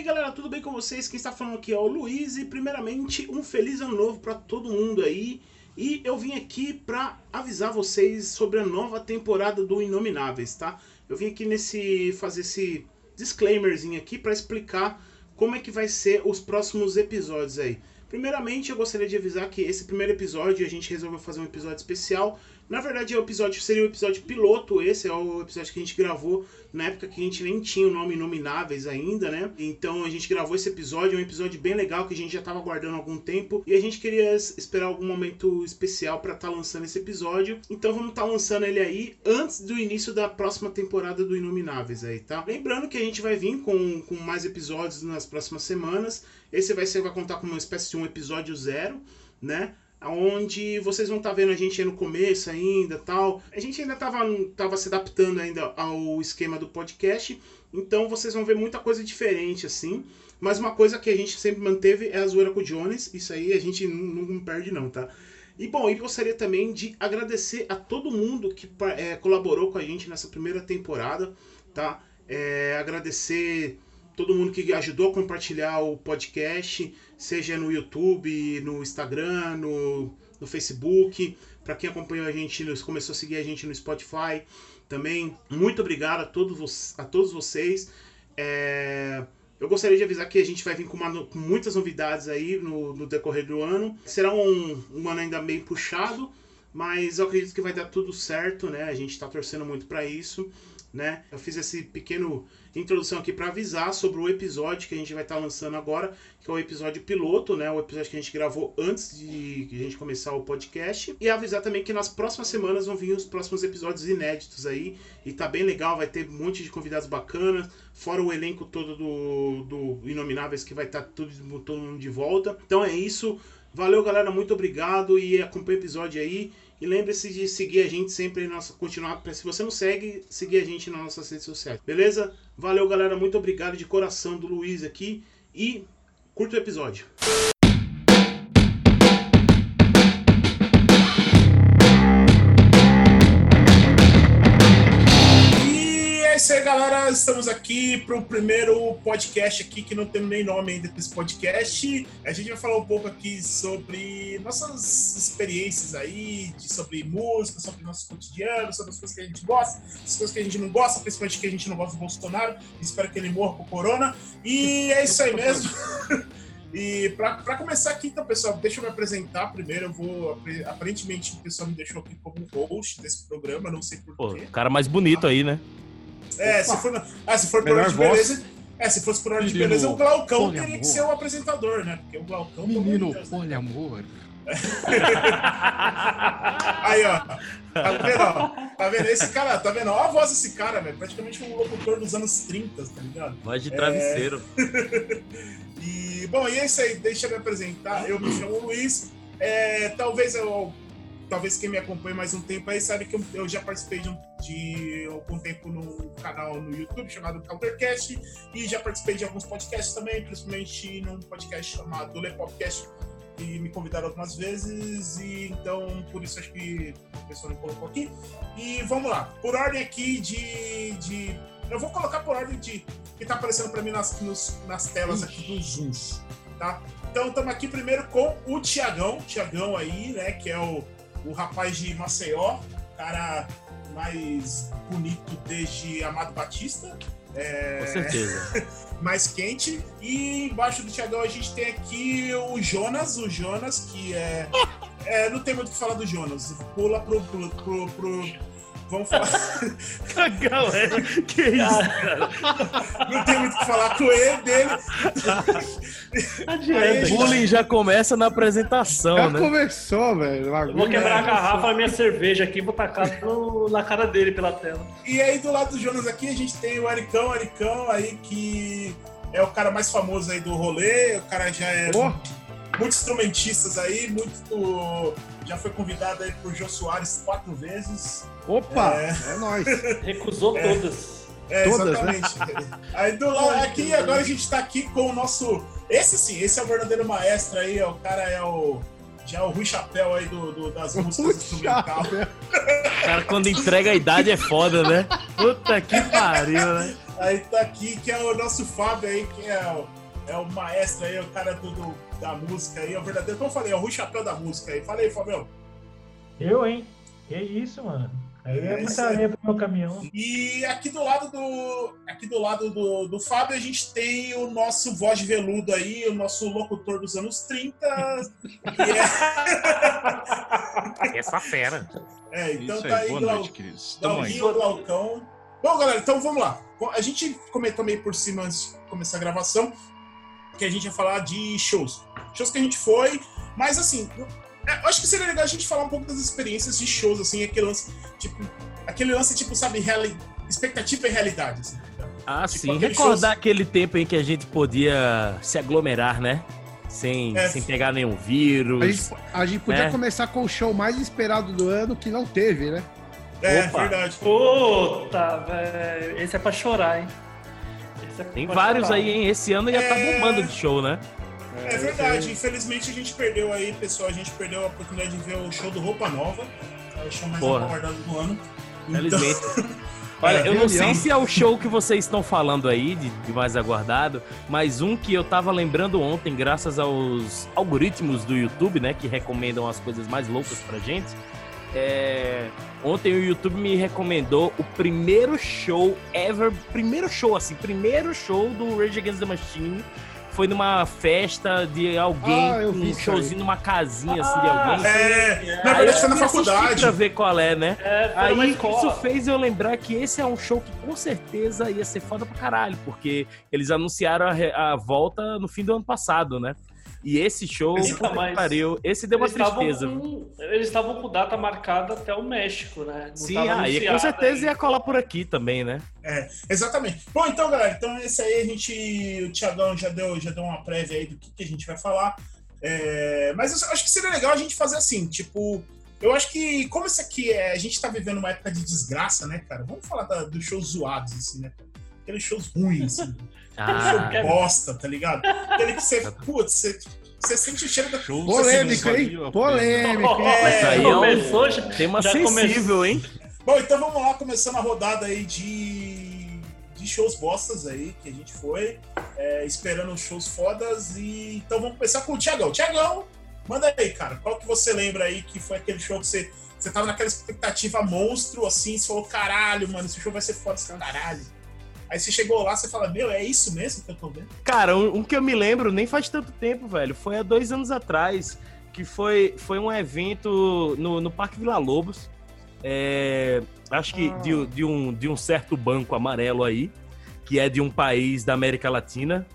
aí galera, tudo bem com vocês? Quem está falando aqui é o Luiz e primeiramente um feliz ano novo para todo mundo aí. E eu vim aqui para avisar vocês sobre a nova temporada do Inomináveis, tá? Eu vim aqui nesse fazer esse disclaimerzinho aqui para explicar como é que vai ser os próximos episódios aí. Primeiramente, eu gostaria de avisar que esse primeiro episódio a gente resolveu fazer um episódio especial na verdade, o episódio seria o episódio piloto, esse é o episódio que a gente gravou na época que a gente nem tinha o nome Nomináveis ainda, né? Então a gente gravou esse episódio, é um episódio bem legal que a gente já estava aguardando há algum tempo e a gente queria esperar algum momento especial para estar tá lançando esse episódio. Então vamos estar tá lançando ele aí antes do início da próxima temporada do Inomináveis aí, tá? Lembrando que a gente vai vir com, com mais episódios nas próximas semanas. Esse vai ser vai contar com uma espécie de um episódio zero, né? Onde vocês vão estar tá vendo a gente no começo ainda tal. A gente ainda estava tava se adaptando ainda ao esquema do podcast, então vocês vão ver muita coisa diferente assim. Mas uma coisa que a gente sempre manteve é a zoeira com o Jones, isso aí a gente não, não perde não, tá? E bom, eu gostaria também de agradecer a todo mundo que é, colaborou com a gente nessa primeira temporada, tá? É, agradecer todo mundo que ajudou a compartilhar o podcast, seja no YouTube, no Instagram, no, no Facebook, para quem acompanhou a gente, começou a seguir a gente no Spotify também. Muito obrigado a todos, a todos vocês. É, eu gostaria de avisar que a gente vai vir com, uma, com muitas novidades aí no, no, decorrer do ano. Será um, um ano ainda bem puxado, mas eu acredito que vai dar tudo certo, né? A gente está torcendo muito para isso né? Eu fiz esse pequeno introdução aqui para avisar sobre o episódio que a gente vai estar tá lançando agora, que é o episódio piloto, né? O episódio que a gente gravou antes de a gente começar o podcast. E avisar também que nas próximas semanas vão vir os próximos episódios inéditos aí. E tá bem legal, vai ter um monte de convidados bacanas, fora o elenco todo do, do Inomináveis que vai estar tá tudo, todo mundo de volta. Então é isso. Valeu, galera. Muito obrigado e acompanha o episódio aí. E lembre-se de seguir a gente sempre, nossa, continuar. Se você não segue, seguir a gente nas nossas redes sociais. Beleza? Valeu, galera. Muito obrigado de coração do Luiz aqui. E curta o episódio. Galera. Estamos aqui para o primeiro podcast aqui, que não tem nem nome ainda desse podcast. A gente vai falar um pouco aqui sobre nossas experiências aí, de, sobre música, sobre nosso cotidiano, sobre as coisas que a gente gosta, as coisas que a gente não gosta, principalmente que a gente não gosta do Bolsonaro. Espero que ele morra com o corona. E é isso aí mesmo. E para começar aqui, então, pessoal, deixa eu me apresentar primeiro. Eu vou. Aparentemente, o pessoal me deixou aqui como host desse programa, não sei porquê. O cara mais bonito aí, né? É, se for, ah, se for por ordem de beleza. É, se fosse por ordem de beleza, o Glaucão teria que ser o apresentador, né? Porque o Glaucão. Menino, poliamor. Aí, ó. Tá vendo, ó? Tá vendo? Esse cara, tá vendo? Olha a voz desse cara, velho. Praticamente um locutor dos anos 30, tá ligado? Voz de travesseiro. É... e, bom, e é isso aí. Deixa eu me apresentar. Eu me chamo Luiz. É, talvez eu talvez quem me acompanha mais um tempo aí sabe que eu, eu já participei de, um, de, algum tempo no canal no YouTube chamado Countercast e já participei de alguns podcasts também, principalmente num podcast chamado Le Podcast e me convidaram algumas vezes e então por isso acho que o pessoal me colocou aqui. E vamos lá, por ordem aqui de, de eu vou colocar por ordem de que tá aparecendo para mim nas, nos, nas telas aqui dos Zooms, tá? Então estamos aqui primeiro com o Tiagão, Tiagão aí, né, que é o o rapaz de Maceió, cara mais bonito desde Amado Batista. É... Com certeza. mais quente. E embaixo do Thiagão a gente tem aqui o Jonas, o Jonas, que é. é não tem muito o que falar do Jonas. Pula pro, pro, pro, pro Vamos falar. Galera, que isso, cara? Não tem muito o que falar com ele, dele. Adianta. O bullying já começa na apresentação, já né? Já começou, velho. vou quebrar a garrafa da minha cerveja aqui e vou tacar no, na cara dele pela tela. E aí, do lado do Jonas aqui, a gente tem o Ericão, o Ericão aí que é o cara mais famoso aí do rolê. O cara já é... Oh muitos instrumentistas aí, muito. Já foi convidado aí por Jô Soares quatro vezes. Opa! É, é nóis. Recusou é. todas. É, todas, né? exatamente. Né? Aí do lado aqui, agora a gente tá aqui com o nosso. Esse sim, esse é o verdadeiro maestro aí, ó, o cara é o. Já é o Rui Chapéu aí do, do das músicas instrumentais. Cara, quando entrega a idade é foda, né? Puta que pariu, né? Aí tá aqui, que é o nosso Fábio aí, que é o, é o maestro aí, o cara do, do- da música aí, é o verdadeiro, como eu falei, é o Rui Chapéu da música aí. Fala aí, Fabião. Eu, hein? Que isso, mano. Aí É é muita areia pro meu caminhão. E aqui do lado do. Aqui do lado do, do Fábio, a gente tem o nosso voz de veludo aí, o nosso locutor dos anos 30. que é, Essa fera. é, então Isso tá aí, aí, boa Glau, noite, queridos. Glauquinho, Glaucão. Bom, galera, então vamos lá. A gente comentou meio por cima antes de começar a gravação que a gente ia falar de shows. Shows que a gente foi, mas assim, eu eu acho que seria legal a gente falar um pouco das experiências de shows, assim, aquele lance, tipo, aquele lance, tipo, sabe, reali... expectativa e realidade, assim. tá? Ah, Tipo, sim. Recordar shows- aquele tempo em que a gente podia se aglomerar, né? Sem, É. sem pegar nenhum vírus. A gente, a gente podia É. começar com o show mais esperado do ano que não teve, né? É, Opa. verdade. Puta, velho. Esse é pra chorar, hein? Esse é Tem pra vários chorar. aí, hein? Esse ano já tá É. bombando de show, né? É verdade, infelizmente a gente perdeu aí, pessoal, a gente perdeu a oportunidade de ver o show do Roupa Nova, é o show mais Porra. aguardado do ano. Felizmente. Então, Olha, É, eu não sei se é o show que vocês estão falando aí, de, de mais aguardado, mas um que eu tava lembrando ontem, graças aos algoritmos do YouTube, né, que recomendam as coisas mais loucas pra gente. É, Ontem o YouTube me recomendou o primeiro show ever, primeiro show, assim, primeiro show do Rage Against the Machine. Foi numa festa de alguém, Ah, um showzinho numa casinha assim de Ah, alguém. é, na Aí verdade foi na faculdade. Pra ver qual é, né? É, Aí isso fez eu lembrar que esse é um show que com certeza ia ser foda pra caralho, porque eles anunciaram a, a volta no fim do ano passado, né? E esse show, mas pariu, esse deu uma Eles estavam tristeza. com- Eles estavam com data marcada até o México, né? Não Sim, ah, e com certeza ainda. ia colar por aqui também, né? É, exatamente. Bom, então, galera, então esse aí a gente. O Tiagão já deu, já deu uma prévia aí do que, que a gente vai falar. É, mas eu acho que seria legal a gente fazer assim, tipo. Eu acho que, como isso aqui é. A gente tá vivendo uma época de desgraça, né, cara? Vamos falar da- dos shows zoados, assim, né? Aqueles shows ruins, assim. Ah, show bosta, tá ligado? Aquele que você. Putz, você, você sente o cheiro da. Polêmico, hein? Polêmico, hein? É, aí é um começou, tema já sensível, hein? Bom, então vamos lá, começando a rodada aí de, de shows bostas aí que a gente foi, é, esperando os shows fodas. E então vamos começar com o Tiagão. Tiagão, manda aí, cara. Qual que você lembra aí que foi aquele show que você, você tava naquela expectativa monstro, assim, você falou, caralho, mano, esse show vai ser foda, esse caralho. Aí você chegou lá, você fala, meu, é isso mesmo que eu tô vendo? Cara, um, um que eu me lembro nem faz tanto tempo, velho. Foi há dois anos atrás, que foi, foi um evento no, no Parque Vila Lobos. É, acho que de, de um, de um certo banco amarelo aí, que é de um país da América Latina,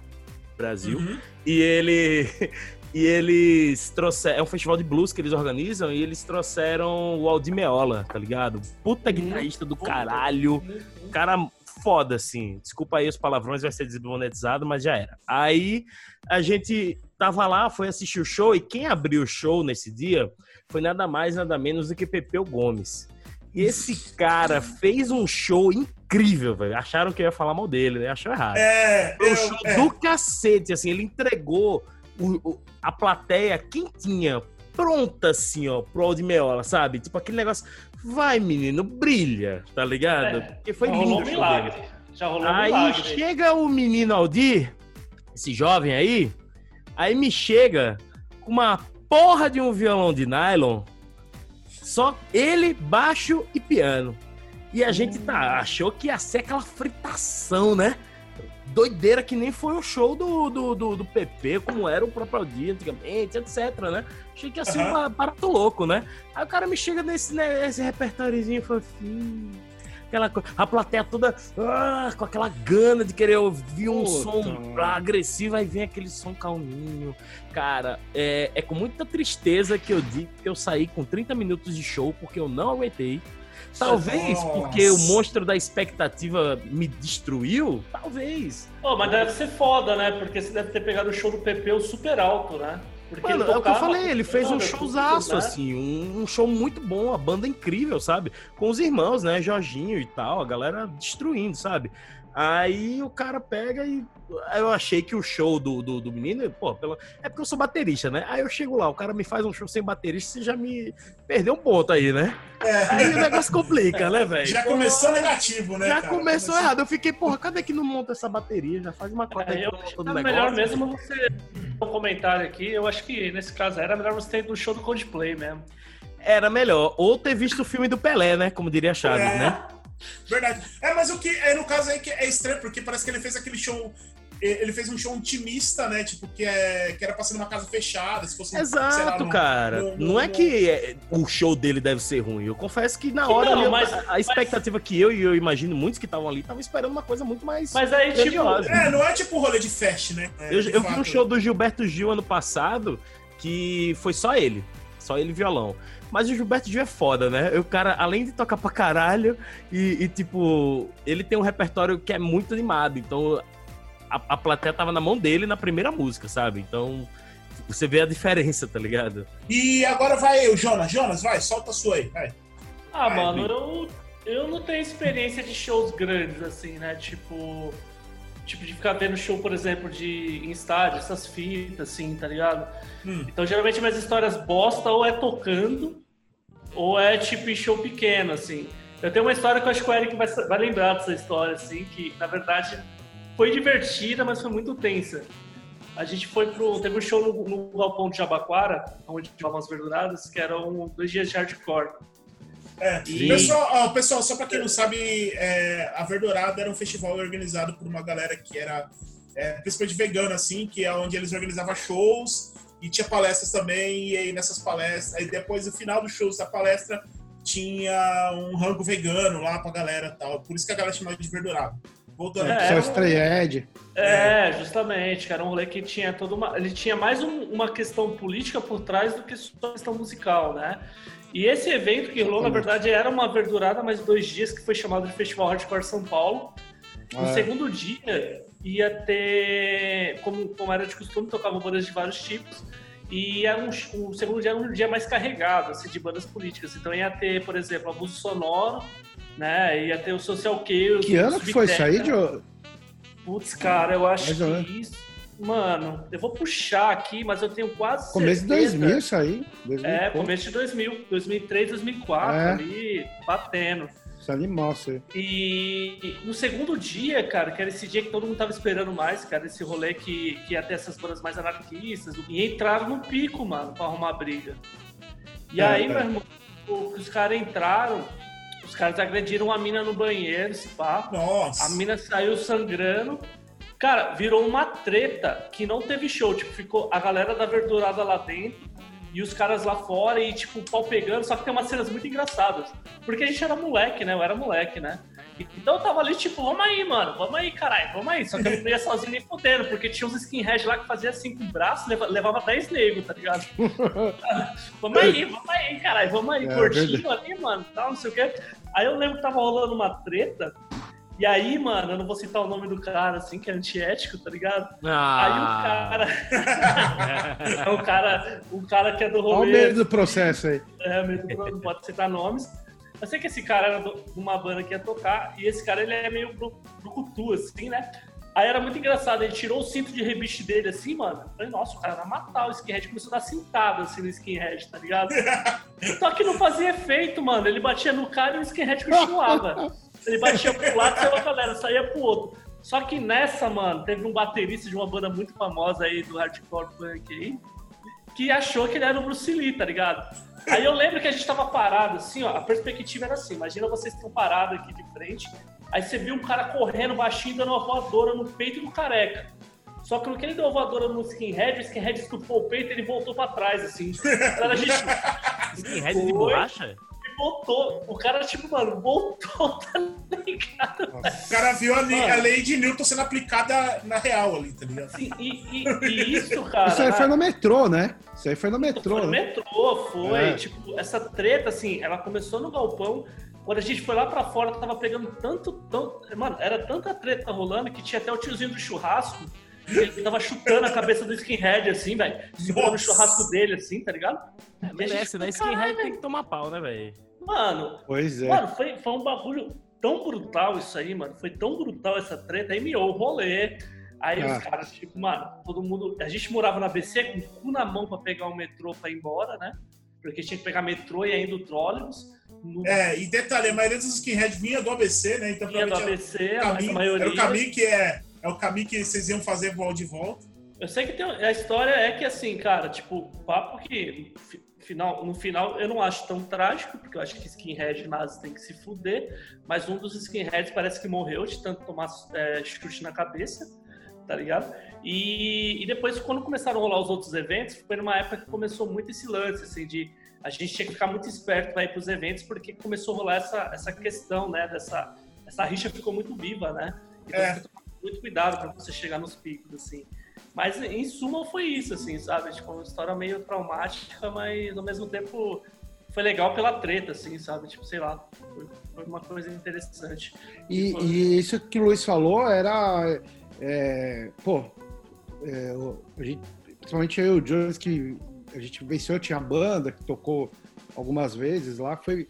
Brasil. Uhum. E ele. E eles trouxeram. É um festival de blues que eles organizam e eles trouxeram o Aldi Meola, tá ligado? Puta guitarrista do caralho. Cara foda, assim. Desculpa aí os palavrões, vai ser desmonetizado, mas já era. Aí a gente tava lá, foi assistir o show, e quem abriu o show nesse dia foi nada mais, nada menos do que Pepeu Gomes. E esse cara fez um show incrível, velho. Acharam que eu ia falar mal dele, né? Achou errado. É, Foi um show é. do cacete, assim, ele entregou o- o- a plateia quentinha, pronta, assim, ó, pro Aldimeola, sabe? Tipo aquele negócio, vai menino, brilha, tá ligado? É, Porque foi Já lindo rolou um milagre. dele. Já rolou um Aí milagre. chega o menino Aldir, esse jovem aí, aí me chega com uma porra de um violão de nylon, só ele, baixo e piano. E a gente tá, achou que ia ser aquela fritação, né? Doideira que nem foi o show do, do, do, do PP, como era o próprio dia antigamente, etc, né? Achei que ia ser um barato louco, né? Aí o cara me chega nesse, né, nesse repertóriozinho fofinho. Aquela, a plateia toda ah, com aquela gana de querer ouvir um Puta, som agressivo, aí vem aquele som calminho. Cara, é, é com muita tristeza que eu digo que eu saí com 30 minutos de show porque eu não aguentei. Talvez Nossa. porque o monstro da expectativa me destruiu. Talvez. Pô, mas deve ser foda, né? Porque você deve ter pegado o show do PP super alto, né? Porque Mano, ele é o que eu tocava falei, ele fez um showzaço, né? assim, um, um show muito bom, a banda incrível, sabe? Com os irmãos, né? Jorginho e tal, a galera destruindo, sabe? Aí o cara pega e. Eu achei que o show do, do, do menino, pô, pela... é porque eu sou baterista, né? Aí eu chego lá, o cara me faz um show sem baterista, você já me perdeu um ponto aí, né? Aí o negócio complica, né, velho? É. Já Pô, começou negativo, né? Já cara? começou errado. Eu fiquei, porra, cadê que não monta essa bateria? Já faz uma coisa É, aí eu que acho que é do melhor mesmo você. Um comentário aqui, eu acho que nesse caso era melhor você ter ido no show do Coldplay mesmo. Era melhor. Ou ter visto o filme do Pelé, né? Como diria Chaves, É. né? Verdade. É, mas o que é no caso aí que é estranho, porque parece que ele fez aquele show. Ele fez um show intimista, né? Tipo, que, é, que era pra ser numa casa fechada, se fosse. sei lá, Exato, num- cara. num- Não é que é, o show dele deve ser ruim. Eu confesso que na hora Não, ali, mas- a, a expectativa que eu e eu imagino muitos que estavam ali estavam esperando uma coisa muito mais. Mas aí, tipo. É, não é tipo rolê de fest, né? É, eu eu vi um show do Gilberto Gil ano passado que foi só ele. Só ele e violão. Mas o Gilberto Gil é foda, né? O cara, além de tocar pra caralho, e, e, tipo, ele tem um repertório que é muito animado. Então, a, a plateia tava na mão dele na primeira música, sabe? Então, você vê a diferença, tá ligado? E agora vai eu, Jonas. Jonas, vai, solta a sua aí. Vai. Ah, Vai, mano, eu, eu não tenho experiência de shows grandes, assim, né? Tipo. Tipo, de ficar vendo show, por exemplo, de em estádio, essas fitas, assim, tá ligado? Hum. Então, geralmente, minhas histórias bosta ou é tocando, ou é tipo em show pequeno, assim. Eu tenho uma história que eu acho que o Eric vai, vai lembrar dessa história, assim, que na verdade foi divertida, mas foi muito tensa. A gente foi pro. Teve um show no, no Galpão de Jabaquara, onde tinha umas verduradas, que eram dois dias de hardcore. É. Sim. Pessoal, ó, pessoal, só pra quem não sabe, é, a Verdurada era um festival organizado por uma galera que era é, principalmente vegana, assim, que é onde eles organizavam shows e tinha palestras também, e aí nessas palestras, aí depois no final dos shows da palestra tinha um rango vegano lá pra galera e tal. Por isso que a galera chamava de Verdurada. Voltando É. Só estreia Ed. É, justamente, cara, um rolê que tinha toda uma. Ele tinha mais um- uma questão política por trás do que só questão musical, né? E esse evento que rolou, na verdade, era uma verdurada mais de dois dias, que foi chamado de Festival Hardcore São Paulo. No É. segundo dia ia ter, como, como era de costume, tocavam bandas de vários tipos. E era um, o segundo dia era um dia mais carregado, assim, de bandas políticas. Então ia ter, por exemplo, abuso sonoro, né? Ia ter o Social Chaos. Que ano que foi isso aí. Joe? Putz, cara, eu acho Mais que isso. Mano, eu vou puxar aqui, mas eu tenho quase. Começo de certeza. 2000 isso aí. 2000 É, começo de 2000, 2003, 2004, É. ali, batendo. Isso é animal, isso. E no segundo dia, cara, que era esse dia que todo mundo tava esperando mais, cara, esse rolê que, que ia ter essas bandas mais anarquistas, e entraram no pico, mano, pra arrumar briga. E É, aí, é. meu irmão, os caras entraram, os caras agrediram a mina no banheiro, esse papo. Nossa. A mina saiu sangrando. Cara, virou uma treta que não teve show. Tipo, ficou a galera da verdurada lá dentro e os caras lá fora e, tipo, o pau pegando. Só que tem umas cenas muito engraçadas. Porque a gente era moleque, né? Eu era moleque, né? Então eu tava ali, tipo, vamos aí, mano. Vamos aí, caralho. Vamos aí. Só que eu não ia sozinho nem fodendo. Porque tinha uns skinhead lá que fazia assim com o braço, leva- levava 10 negros, tá ligado? vamos aí, vamos aí, caralho. Vamos aí. É, Curtinho ali, mano. Tal, não sei o quê. Aí eu lembro que tava rolando uma treta. E aí, mano, eu não vou citar o nome do cara, assim, que é antiético, tá ligado? Aí o Ah, cara. é o cara, o cara que é do Olha o rolê. medo do processo aí. É, mesmo, não pode citar nomes. Eu sei que esse cara era de uma banda que ia tocar, e esse cara ele é meio bru- brucutu, assim, né? Aí era muito engraçado, ele tirou o cinto de rebite dele assim, mano. Eu falei, nossa, o cara vai matar o skinhead, começou a dar cintada assim no skinhead, tá ligado? Só que não fazia efeito, mano. Ele batia no cara e o skinhead continuava. Ele batia pro lado, saiu a galera, saía pro outro. Só que nessa, mano, teve um baterista de uma banda muito famosa aí do hardcore punk aí, que achou que ele era o Bruce Lee, tá ligado? Aí eu lembro que a gente tava parado, assim, ó, a perspectiva era assim, imagina vocês estão parados aqui de frente, aí você viu um cara correndo baixinho, dando uma voadora no peito do careca. Só que no que ele deu a voadora no skinhead, o skinhead estufou o peito e ele voltou pra trás, assim. Cara, a gente skinhead de Foi. borracha? voltou, o cara, tipo, mano, voltou, tá ligado? O cara viu a, lei- a lei de Newton sendo aplicada na real ali, tá ligado? Assim, e, e- e isso, cara... Isso aí foi no metrô, né? Isso aí foi no Foi metrô, no né? metrô, foi. É. Tipo, essa treta, assim, ela começou no galpão. Quando a gente foi lá pra fora, tava pegando tanto, tanto. Mano, era tanta treta rolando que tinha até o tiozinho do churrasco. Ele tava chutando a cabeça do skinhead, assim, velho. Segurando o Nossa. churrasco dele, assim, tá ligado? A gente Merece, né? Skinhead "Caralho, tem que tomar pau, né, velho? Mano, Pois é. Mano, foi, foi um bagulho tão brutal isso aí, mano. Foi tão brutal essa treta. Aí miou o rolê. Aí Ah. os caras, tipo, mano, todo mundo. A gente morava na ABC com o cu na mão pra pegar o metrô pra ir embora, né? Porque tinha que pegar metrô e ainda o trólebus. No É, e detalhe, a maioria dos skinheads vinha do ABC, né? Então, Tinha do ABC, era, o a caminho, maioria. era o caminho que é, é o caminho que vocês iam fazer vol de volta. Eu sei que tem, a história é que assim, cara, tipo, papo que final, no final eu não acho tão trágico, porque eu acho que skinhead nazi tem que se fuder, mas um dos skinheads parece que morreu de tanto tomar é, chute na cabeça, tá ligado? E, e depois, quando começaram a rolar os outros eventos, foi numa época que começou muito esse lance, assim, de a gente tinha que ficar muito esperto para ir pros eventos, porque começou a rolar essa, essa questão, né, dessa essa rixa ficou muito viva, né? Então É. você tem que tomar muito cuidado para você chegar nos picos, assim. Mas em suma foi isso, assim, sabe? Tipo, uma história meio traumática, mas ao mesmo tempo foi legal pela treta, assim, sabe? Tipo, sei lá, foi, foi uma coisa interessante. E, Foi. e isso que o Luiz falou era. É, pô, é, gente, principalmente eu e o Jones, que a gente venceu, tinha banda que tocou algumas vezes lá, foi,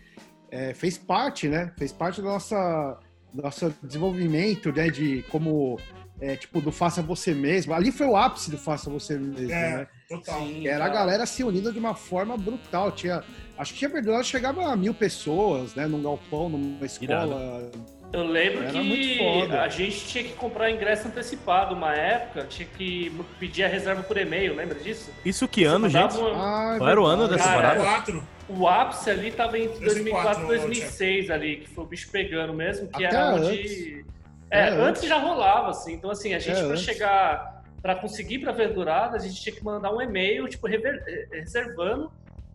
é, fez parte, né? Fez parte do nossa, nosso desenvolvimento, né? De como. é, tipo, do faça você mesmo. Ali foi o ápice do faça você mesmo, É, né? total. Sim, Era a galera se unindo de uma forma brutal. Tinha, acho que tinha verdade, chegava a mil pessoas, né? Num galpão, numa escola. Eu lembro Era que a gente tinha que comprar ingresso antecipado uma época, tinha que pedir a reserva por e-mail, lembra disso? Isso que ano, Você mandava gente? uma- Ah, é Qual era o ano dessa Cara, parada? Quatro. O ápice ali tava entre 2004 e 2004, 2006 ali, que foi o bicho pegando mesmo, que Até era antes. onde... É, É, antes já rolava, assim. Então, assim, a gente É, pra antes. chegar... Pra conseguir pra Verdurada, a gente tinha que mandar um e-mail, tipo, rever- eh, reservando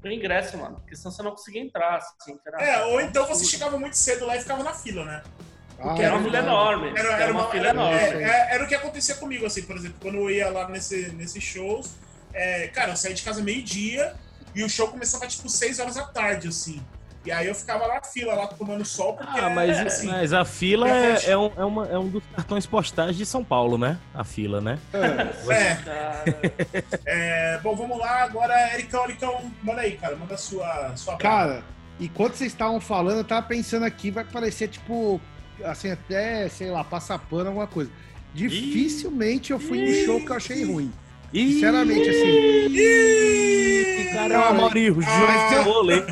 o ingresso, mano. Porque senão você não conseguia entrar, assim. era- É, ou então você chegava muito cedo lá e ficava na fila, né? Porque Ah, era é uma fila verdade. enorme. Era, Era, uma fila era, enorme. é, é, era o que acontecia comigo, assim, por exemplo, quando eu ia lá nesse, nesses shows, é, cara, eu saía de casa meio-dia e o show começava tipo 6 horas da tarde, assim. E aí eu ficava lá na fila, lá tomando sol, porque Ah, mas, assim, mas a fila Repete. é, é um, é, uma- é um dos cartões postais de São Paulo, né? A fila, né? É. é, é, bom, vamos lá, agora, Ericão, Ericão, manda aí, cara, manda a sua, sua Cara, enquanto vocês estavam falando, eu tava pensando aqui, vai parecer tipo, assim, até, sei lá, passar pano, alguma coisa. Dificilmente eu fui no show que eu achei ruim. Ih, Sinceramente, assim. que cara é um mas juro eu- rolê.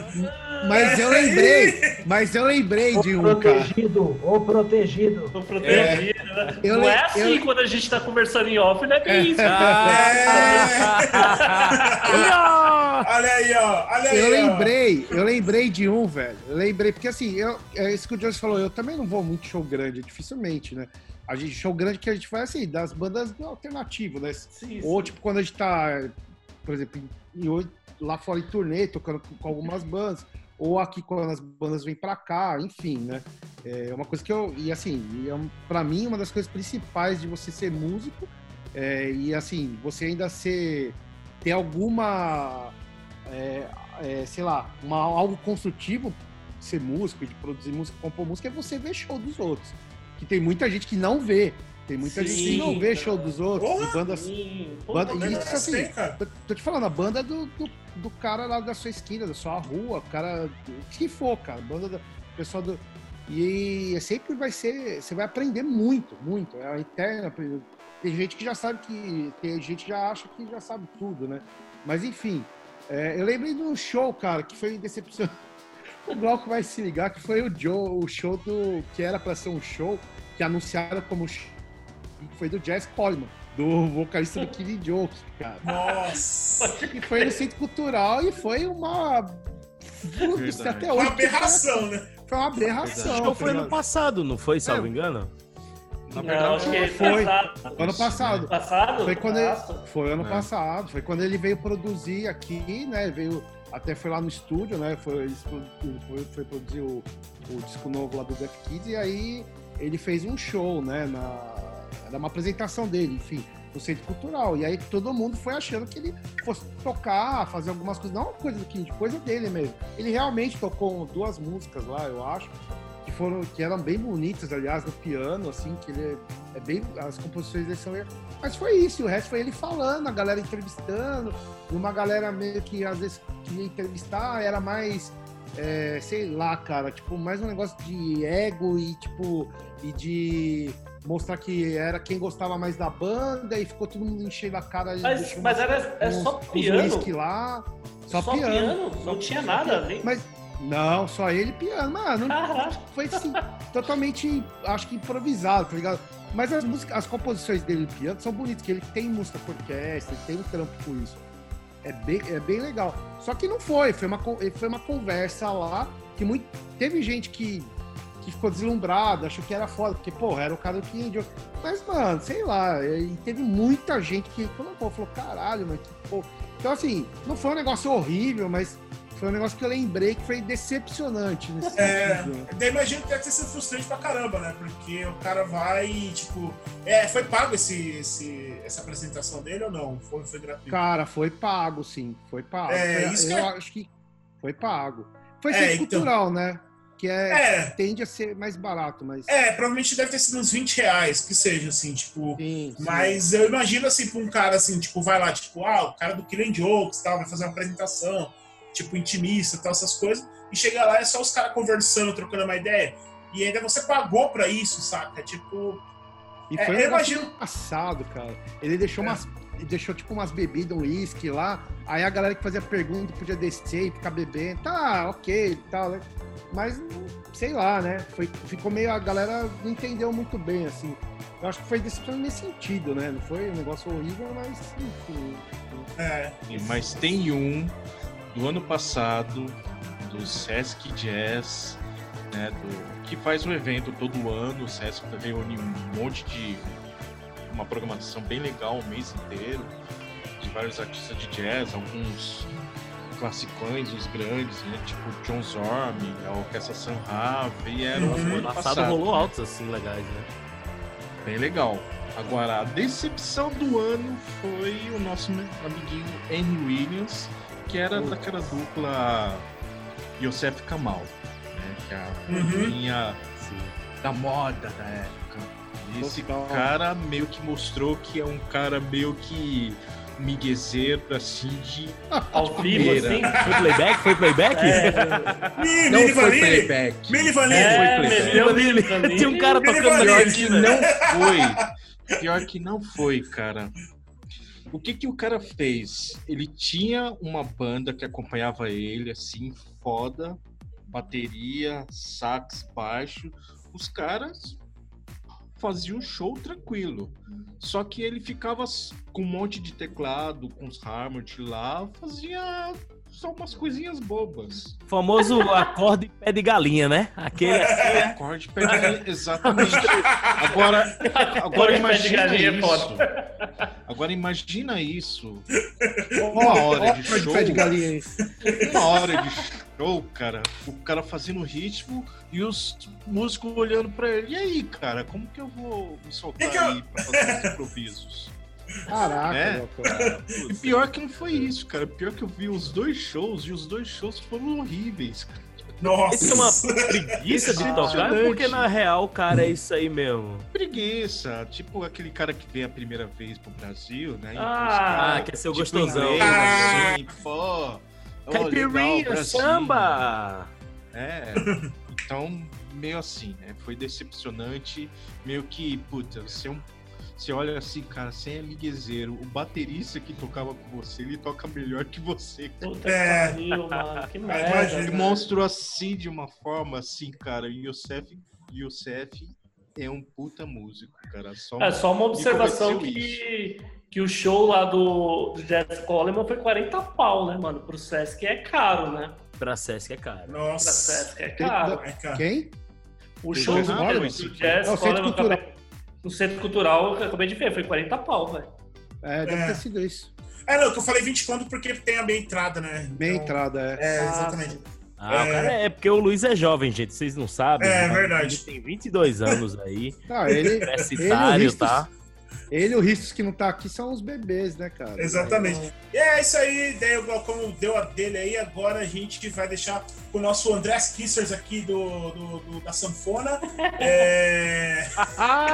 Mas eu lembrei, mas eu lembrei de Ou um, cara. protegido, ou protegido. tô protegido, né? Eu Não le- é assim eu- quando a gente tá conversando em off, né? Bem isso. Olha aí, ó, olha aí, Eu ó. lembrei, eu lembrei de um, velho. Eu lembrei, porque assim, eu, é isso que o Jones falou, eu também não vou muito show grande, dificilmente, né? A gente, show grande que a gente faz assim, das bandas do alternativo, né? Sim, Ou sim. tipo, quando a gente tá, por exemplo, em, em- lá fora em turnê, tocando com, com algumas bandas, ou aqui quando as bandas vêm pra cá, enfim, né? É uma coisa que eu. E assim, é, pra mim, uma das coisas principais de você ser músico, é, e assim, você ainda ser. ter alguma. é, é, sei lá, uma, algo construtivo de ser músico, de produzir música, compor música, é você ver show dos outros. Que tem muita gente que não vê. Tem muita gente que não vê Sim, show dos outros, Porra! de bandas Sim. Banda- isso, Isso assim, assim, cara. Tô, tô te falando, a banda do, do, do cara lá da sua esquina, da sua rua, o cara. O que for, cara. Banda do pessoal do. E sempre vai ser. Você vai aprender muito, muito. É a interna. Tem gente que já sabe que. Tem gente que já acha que já sabe tudo, né? Mas enfim. é, eu lembrei de um show, cara, que foi decepcionante. O Glauco vai se ligar que foi o Joe, o show do. que era pra ser um show, que anunciaram como foi do Jazz Coleman, do vocalista do Killing Joke, cara. Nossa. Que foi no Centro Cultural e foi uma. Putz, até Uma hoje. aberração, né? Foi uma aberração. Acho que foi ano passado, não foi, salvo engano? Não, Na verdade, acho que é foi. passado. Ano passado. Passado? Foi quando ele, foi ano É. passado, foi quando ele veio produzir aqui, né? Veio até foi lá no estúdio, né? Foi, foi, foi produzir o, o disco novo lá do Def Kids e aí ele fez um show, né? Na, era uma apresentação dele, enfim, no Centro Cultural. E aí todo mundo foi achando que ele fosse tocar, fazer algumas coisas, não coisa do Kid, coisa dele mesmo. Ele realmente tocou duas músicas lá, eu acho. Que, foram, que eram bem bonitas, aliás, no piano, assim, que ele é, é bem. As composições dele são mas foi isso, o resto foi ele falando, a galera entrevistando, e uma galera meio que às vezes queria entrevistar, era mais é, sei lá, cara, tipo, mais um negócio de ego e, tipo, e de mostrar que era quem gostava mais da banda e ficou todo mundo enchendo a cara. Mas, era é uns- só piano. lá. Só, Só piano. piano, não tinha nada, nem- Mas não, só ele piano. Mano, Caraca. foi assim, totalmente, acho que improvisado, tá ligado? Mas as músicas, as composições dele no piano são bonitas, que ele tem música por orquestra, ele tem um trampo com isso. É bem, é bem legal. Só que não foi, foi uma, foi uma conversa lá que muito, teve gente que, que ficou deslumbrada, achou que era foda, porque, porra, era o cara do King Mas, mano, sei lá, e teve muita gente que colocou, falou, caralho, mas que porra. Então, assim, não foi um negócio horrível, mas foi um negócio que eu lembrei que foi decepcionante nesse É, sentido. daí imagino que deve ter sido frustrante pra caramba, né? Porque o cara vai, tipo. É, foi pago esse, esse, essa apresentação dele ou não? Foi, foi gratuito? Cara, foi pago, sim. Foi pago. É, Foi- isso que eu é- acho que foi pago. Foi É, então. cultural, né? Que é, É, tende a ser mais barato, mas. é, provavelmente deve ter sido uns 20 reais, que seja, assim, tipo. Sim, sim. Mas eu imagino assim, pra um cara assim, tipo, vai lá, tipo, ah, o cara do Killing Jokes tal, vai fazer uma apresentação, tipo, intimista tal, essas coisas, e chega lá é só os caras conversando, trocando uma ideia. E ainda você pagou pra isso, saca? Tipo, E é, foi um eu imagino- passado, cara. Ele deixou É. umas. Ele Deixou tipo umas bebidas, um uísque lá. Aí a galera que fazia pergunta podia descer e ficar bebendo. Tá, ok e tal, né? Mas, sei lá, né? Foi, ficou meio. A galera não entendeu muito bem, assim. Eu acho que foi decepcionante nesse sentido, né? Não foi um negócio horrível, mas enfim. é, Mas tem um do ano passado, do Sesc Jazz, né, do, que faz um evento todo ano. O Sesc reúne um monte de. Uma programação bem legal o mês inteiro, de vários artistas de jazz, alguns classicões, os grandes, né, tipo John Zorn, a Orquestra San Rave, e era Uhum. o ano passado passado. rolou altos assim legais, né? Bem legal. Agora, a decepção do ano foi o nosso amiguinho Annie Williams, que era daquela dupla Yosef Kamal, né? Que é a Uhum. rainha da moda da época. E esse cara meio que mostrou que é um cara meio que miguezeiro, assim, de Ao vivo, assim. Foi playback? Foi playback? É, Mili, Não Mili foi Vanilli! playback. Mili Vanilli! é, foi playback. Mili. Tinha um cara Ele tocando Pior que não foi. Pior que não foi, cara. O que que o cara fez? Ele tinha uma banda que acompanhava ele, assim, foda, bateria, sax, baixo. Os caras faziam um show tranquilo. Só que ele ficava com um monte de teclado, com os Harmony lá, fazia só umas coisinhas bobas. Famoso acorde pé de galinha, né? Aquele assim, Acorde pé de galinha, exatamente. Agora, agora de imagina é isso. Agora imagina isso. Ó, Uma hora de show. Uma hora de show, cara. O cara fazendo ritmo e os músicos olhando pra ele. E aí, cara, como que eu vou me soltar que eu- aí pra fazer os improvisos? Caraca, É. louco. E pior que não foi isso, cara. Pior que eu vi os dois shows e os dois shows foram horríveis. cara. Nossa! Esse é uma preguiça de tocar, porque na real, cara, é isso aí mesmo. Preguiça. Tipo aquele cara que veio a primeira vez pro Brasil, né? E Ah, Ah, quer ser o tipo, gostosão. inglês, Ah. assim, pô. Legal, Caipirinha, samba! É. Então, meio assim, né? Foi decepcionante. Meio que, puta, você é um. Você olha assim, cara, você é miguezeiro. O baterista que tocava com você, ele toca melhor que você. cara. Puta É. que pariu, mano. Que merda. Ele mostrou assim de uma forma assim, cara. E o Yosef, Yosef é um puta músico, cara. Só, É só uma observação que, que o show lá do, do Jeff Coleman foi 40 pau, né, mano? Pro Sesc é caro, né? Pra Sesc é caro. Pra Nossa! Sesc é caro. Ai, cara. Quem? O show do, Jeff do Coleman? Jazz É Coleman Cultural. acabei- no Centro Cultural, eu acabei de ver, foi 40 pau, velho. É, deve É. ter sido isso. É, não, que eu falei 20 conto porque tem a meia entrada, né? Meia Então, entrada, é. É, Ah, exatamente. Ah, o É. cara é porque o Luiz é jovem, gente. Vocês não sabem. É, mas verdade. Ele tem 22 anos aí. Ah, ele, ele, o Universitário, Ristos, tá? Ele e o Ristos que não tá aqui são os bebês, né, cara? Exatamente. E é isso aí, daí o Glaucão deu a dele aí, agora a gente vai deixar com o nosso Andrés Kissers aqui do, do- do- da Sanfona. É...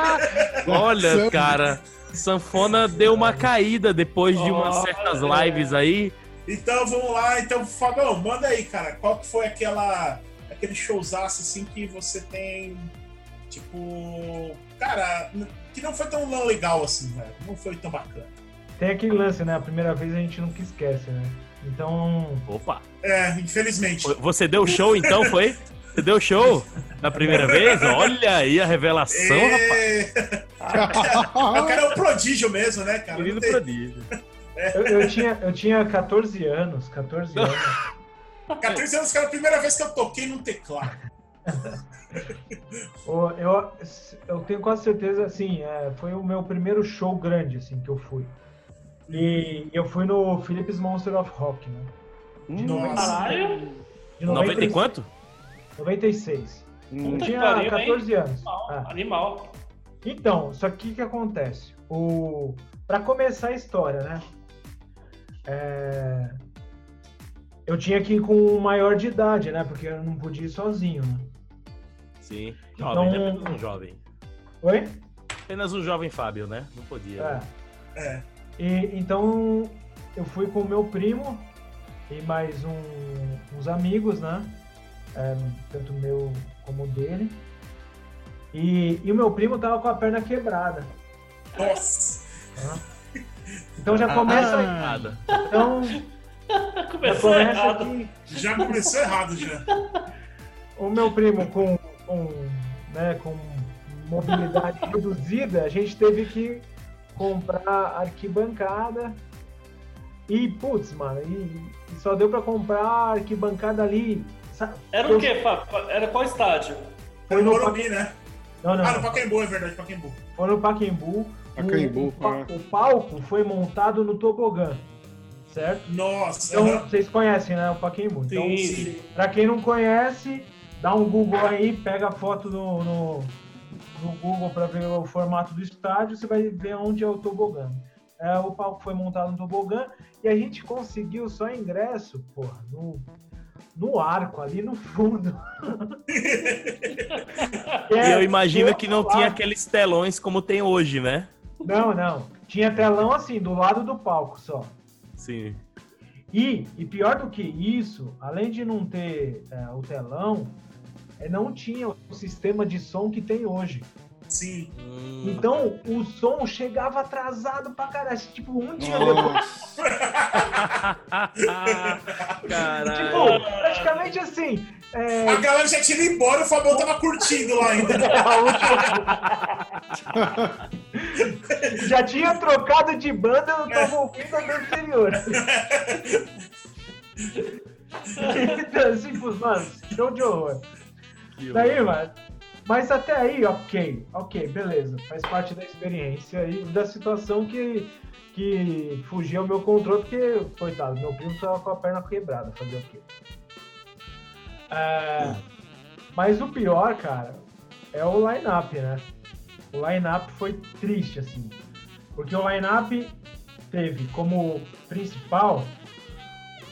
Olha, cara. Sanfona deu uma caída depois de umas certas lives aí. Então vamos lá, então, Fabão, manda aí, cara. Qual que foi aquela. aquele showzaço assim que você tem. Tipo. Cara, que não foi tão legal assim, velho. Não foi tão bacana. Tem aquele lance, né? A primeira vez a gente nunca esquece, né? Então. Opa. É, infelizmente. Você deu show então, foi? Você deu show na primeira vez? Olha aí a revelação, rapaz. É... o cara é um prodígio mesmo, né, cara? Querido Não tem- prodígio. Eu, eu tinha, eu tinha 14 anos, 14 anos. 14 anos, cara, a primeira vez que eu toquei num teclado. O- Eu, eu tenho quase certeza, assim, é, foi o meu primeiro show grande, assim, que eu fui. E eu fui no Philips Monster of Rock, né? De, Nossa. Caralho. de 90 e quanto? 96. Eu Puta que tinha pariu, hein? 14 anos. Animal. Ah. Animal. Então, só que o que acontece? O... Pra começar a história, né? É, Eu tinha que ir com um maior de idade, né? Porque eu não podia ir sozinho, né? Sim. Jovem, né? Então- Apenas um jovem. Oi? Apenas um jovem Fábio, né? Não podia. É. né? É. E, então eu fui com o meu primo e mais um- uns amigos, né? É, tanto meu como dele. E, e o meu primo tava com a perna quebrada. Nossa. Então já começa aí. Nada. Então, já Começou começa errado. Já começou errado já. O meu primo com, com, né, com mobilidade reduzida, a gente teve que comprar arquibancada. E, putz, mano, e, e só deu pra comprar arquibancada ali. Era o quê, Fábio? Era qual estádio? Foi no Morumbi, né? Não, não, Ah, no Pacaembu, é verdade, Pacaembu. foi no Pacaembu. Pacaembu, o, o, pa- o palco foi montado no tobogã, certo? Nossa, Então, aham. vocês conhecem, né, o Pacaembu. Então, Sim, sim. sim. Pra quem não conhece, dá um Google aí, pega a foto no, no, no Google para ver o formato do estádio, você vai ver onde é o tobogã. É, o palco foi montado no tobogã e a gente conseguiu só ingresso, porra, no, no arco ali no fundo. E É, eu imagino do que não tinha aqueles telões como tem hoje, né? Não, não. Tinha telão assim, do lado do palco só. Sim. E, e pior do que isso, além de não ter é, o telão, é, não tinha o sistema de som que tem hoje. Sim. Hum. Então o som chegava atrasado pra caralho. Tipo, um dia depois. Caralho. Tipo, praticamente assim. é, A galera já tinha ido embora e o Fabão tava curtindo lá ainda. Já tinha trocado de banda, eu tava ouvindo a do anterior. então, assim, mano, show de horror. Daí, mano. Mas até aí, ok, ok, beleza. Faz parte da experiência e da situação que, que fugia ao meu controle, porque, coitado, meu primo tava com a perna quebrada, fazer o quê? É, mas o pior, cara, é o line-up, né? O line-up foi triste, assim. Porque o line-up teve como principal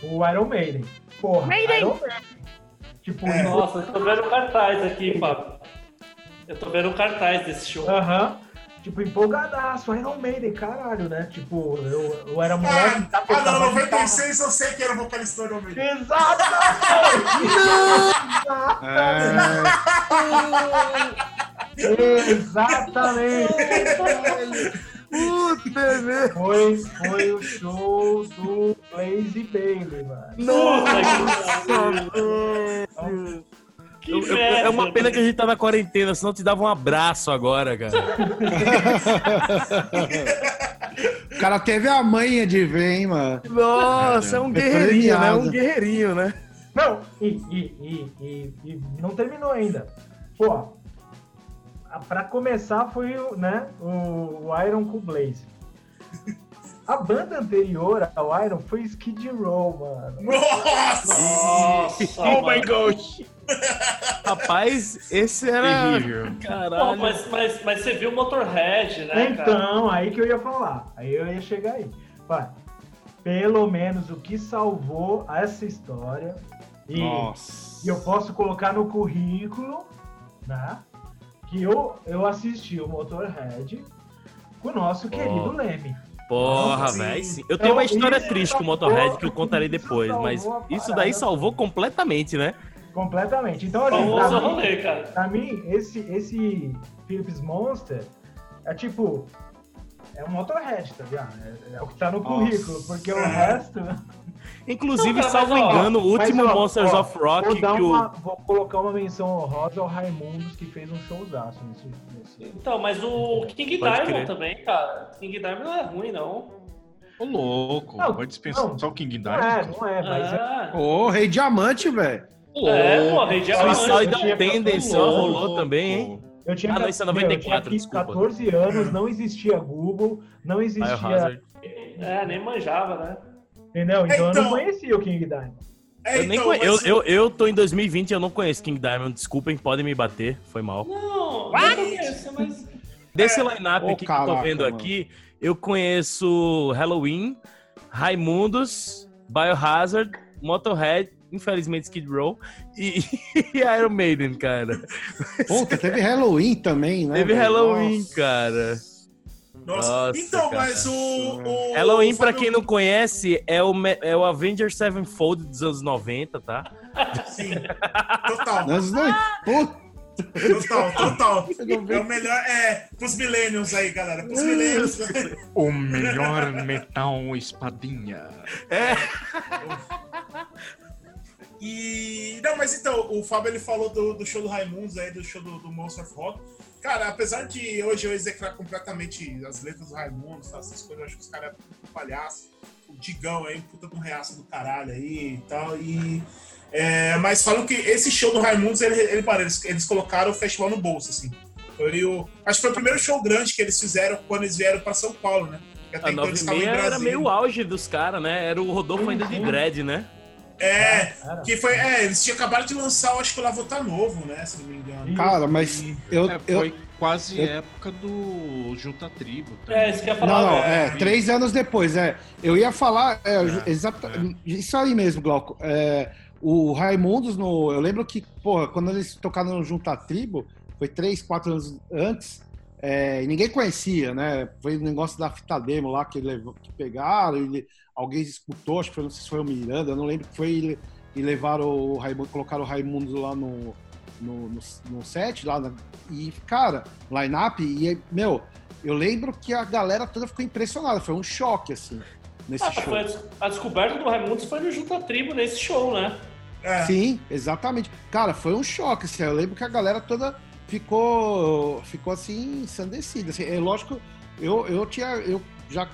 o Iron Maiden. Porra, Iron Maiden. Tipo, É. Nossa, eu tô vendo o cartaz aqui, Fábio. Eu tô vendo o cartaz desse show. Aham. Tipo, empolgadaço, Iron Maiden, caralho, né? Tipo, eu, eu era moleque, tá Ah, ah, não, guitarra. 96 eu sei que era o vocalista do Homem. Exatamente! Exatamente! Puta, né? Foi, foi o show do Blaze Bailey, mano. Puta que Eu- eu- é uma pena que a gente tá na quarentena, senão eu te dava um abraço agora, cara. O cara teve a manha de ver, hein, mano. Nossa, é um É guerreirinho, né? premiado. Um guerreirinho, né? Não, e, e, e, e, e não terminou ainda. Pô, a- pra começar foi o, né, o, o Iron com o Blaze. A banda anterior ao Iron foi Skid Row, mano. Nossa! Nossa, Oh mano. my gosh! Rapaz, esse era. Terrível. Pô, Caralho. mas, mas, mas você viu o Motorhead, né, cara? Então, aí que eu ia falar. Aí eu ia chegar aí. Vai. Pelo menos o que salvou essa história. E, Nossa. e eu posso colocar no currículo, né? Que eu, eu assisti o Motorhead com o nosso querido Leme. Porra, velho. sim. Eu tenho uma Então, história isso triste com o Motorhead que eu contarei isso depois, mas isso daí salvou completamente, né? Completamente. Então, assim, Famoso pra mim, rolê, cara. pra mim, esse, esse Philips Monster é tipo. É um Motorhead, tá ligado? É, é o que tá no Nossa. currículo, porque o resto. Inclusive, Não, cara, salvo mas, ó, engano, o Mas, último ó, Monsters ó, of Rock vou, que dar o. uma- vou colocar uma menção honrosa ao Raimundos, que fez um showzaço nesse. nesse... Então, mas o King Pode Diamond crer. também, cara. King Diamond não é ruim, não. Ô, louco. Não, Pode dispensar não. só o King Não é, Diamond? não é, mas é. Ah, Ô, Rei Diamante, velho. é, pô, Rei Diamante. Tendency ó, rolou também, hein? Eu tinha, Ah, não, isso é meu, eu 94, tinha desculpa. 14 anos, não existia Google, não existia. Biohazard. É, nem manjava, né? Entendeu? Então, eu Então- não conhecia o King Diamond. É, Eu, nem então, conhe... eu, mas- eu, eu tô em 2020 e eu não conheço King Diamond. Desculpem, podem me bater. Foi mal. Não, não conheço, mas. Desse É. line-up Ô, aqui que eu tô vendo mano. aqui, eu conheço Halloween, Raimundos, Biohazard, Motorhead, infelizmente Skid Row e, e Iron Maiden, cara. Puta, teve Halloween também, né? Teve velho? Halloween, Nossa. cara. Nossa. Nossa, então, cara. mas o, o- Halloween, Fábio- quem não conhece, é o, é o Avengers Sevenfold dos anos 90, tá? Sim, total. Não... Puta, Total, total. É o melhor, é, pros millennials aí, galera. Pros millennials. O melhor metal espadinha. E. Não, mas então, o Fábio ele falou do, do show do Raimundos aí, do show do, do Monster of Rock. Cara, apesar de hoje eu execrar completamente as letras do Raimundos, tá, essas coisas, eu acho que os caras é um palhaço. O Digão aí, um puta de um reaço do caralho aí e tal. E. é, mas falam que esse show do Raimundos, ele, ele, eles, eles colocaram o festival no bolso, assim. Foi o, acho que foi o primeiro show grande que eles fizeram quando eles vieram pra São Paulo, né? Até A então 9 eles e meia era meio auge dos caras, né? Era o Rodolfo ainda de dread, né? É, Era. que foi, é, eles tinham acabado de lançar, eu acho que o Lavo tá novo, né? Se não me engano. Cara, mas eu, É, eu, foi quase eu- época do Junta Tribo. tá? É, isso que eu ia falar. Não, não, né? é, três anos depois, é. Eu ia falar, é, exata, isso aí mesmo, Glauco. É, o Raimundos, no, eu lembro que, porra, quando eles tocaram no Junta Tribo, foi três, quatro anos antes, é, e ninguém conhecia, né? Foi o negócio da fita demo lá que, levou, que pegaram, e alguém escutou, acho que foi, não sei se foi o Miranda, eu não lembro que foi, e, e levaram o Raimundo, colocaram o Raimundos lá no, no, no, no set, lá, na- e, cara, line-up, e, meu, eu lembro que a galera toda ficou impressionada, foi um choque, assim, nesse Ah, show. foi a a descoberta do Raimundos foi no Junta Tribo nesse show, né? É. Sim, exatamente. Cara, foi um choque, assim, eu lembro que a galera toda ficou, ficou assim, ensandecida. Assim, é lógico, eu, eu tinha, eu já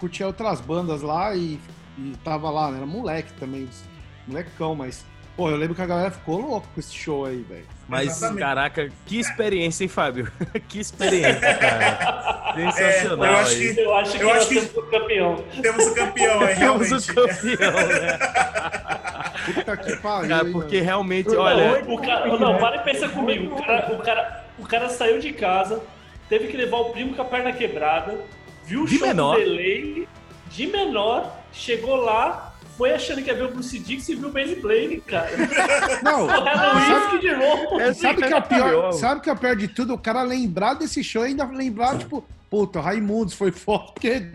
curtia outras bandas lá e, e tava lá, né, era moleque também, molecão, mas, pô, eu lembro que a galera ficou louca com esse show aí, velho. Mas, Exatamente. caraca, que experiência, hein, Fábio? que experiência, cara. Sensacional. É, eu acho que- Eu acho que Eu acho que- temos o campeão. Temos o campeão aí, Temos o campeão, né? Puta que pariu. Cara, hein, porque mano. realmente, Não, olha. O cara, não, para e pensa comigo. O cara, o, cara, o cara saiu de casa, teve que levar o primo com a perna quebrada, viu o De show menor. do delay, de menor, chegou lá, foi achando que ia ver o Bruce Dix e viu o Benny Blaine, cara. Não, O Halloween Skid Row. É sabe o que é o pior? Sabe o que é o pior de tudo? O cara lembrar desse show e ainda lembrar, tipo, puta, Raimundos foi foda, porque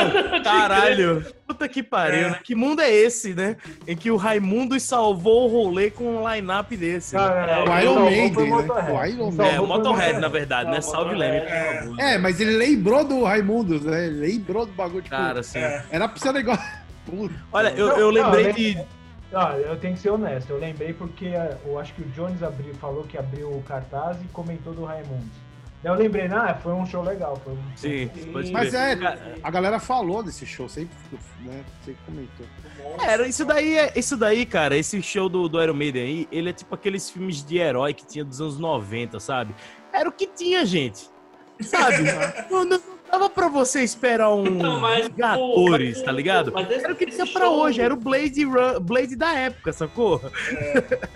Caralho. Puta que pariu, É. né? Que mundo é esse, né? Em que o Raimundo salvou o rolê com um line-up desse. né? Cara, O quem Iron Maiden, né? O Iron Maiden. É, o Motorhead, na verdade, né? Salve. Leme, por favor. É, mas ele lembrou do Raimundos, né? Ele lembrou do bagulho, tipo, Cara. É. era pra ser um negócio. Puta. Olha, eu, eu lembrei eu de. Ah, eu tenho que ser honesto, eu lembrei porque eh, eu acho que o Jones abriu, falou que abriu o cartaz e comentou do Raimundos. Daí eu lembrei, ah, foi um show legal. Foi um Sim, pode Mas é, a galera falou desse show, sempre, né? Sempre comentou. Era isso daí, é- isso daí, cara, esse show do, do Iron Maiden aí, ele é tipo aqueles filmes de herói que tinha dos anos 90, sabe? Era o que tinha, gente. Sabe? não, não dava pra você esperar um Não, mas, Vingadores, pô, tá ligado? mas esse- Era o que tinha pra show- hoje, era o Blade, Run- Blade da época, sacou?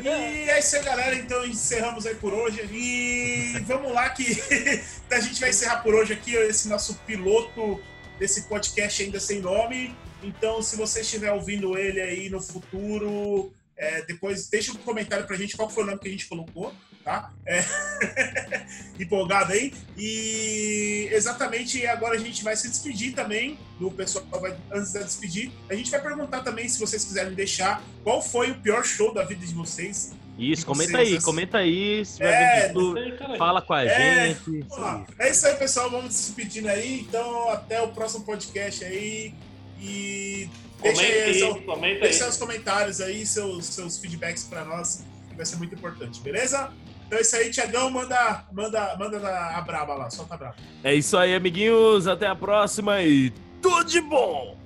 E é isso aí, galera. Então encerramos aí por hoje. E vamos lá que a gente vai encerrar por hoje aqui esse nosso piloto desse podcast ainda sem nome. Então, se você estiver ouvindo ele aí no futuro, é, depois deixa um comentário pra gente qual foi o nome que a gente colocou, tá? É, empolgado aí. E exatamente agora a gente vai se despedir também do pessoal. Vai, antes de despedir, a gente vai perguntar também, se vocês quiserem deixar, qual foi o pior show da vida de vocês. Isso, comenta vocês, aí, assim- comenta aí. Se vai É, aí, fala com a É, gente. isso Vamos lá. aí. É isso aí, pessoal. Vamos se despedindo aí. Então, até o próximo podcast aí. E deixa Comenta aí, seu- aí, comenta aí. deixa seus comentários aí, seus, seus feedbacks pra nós, que vai ser muito importante, beleza? Então é isso aí, Tiagão. Manda, manda, manda a braba lá, solta a braba. É isso aí, amiguinhos. Até a próxima e tudo de bom!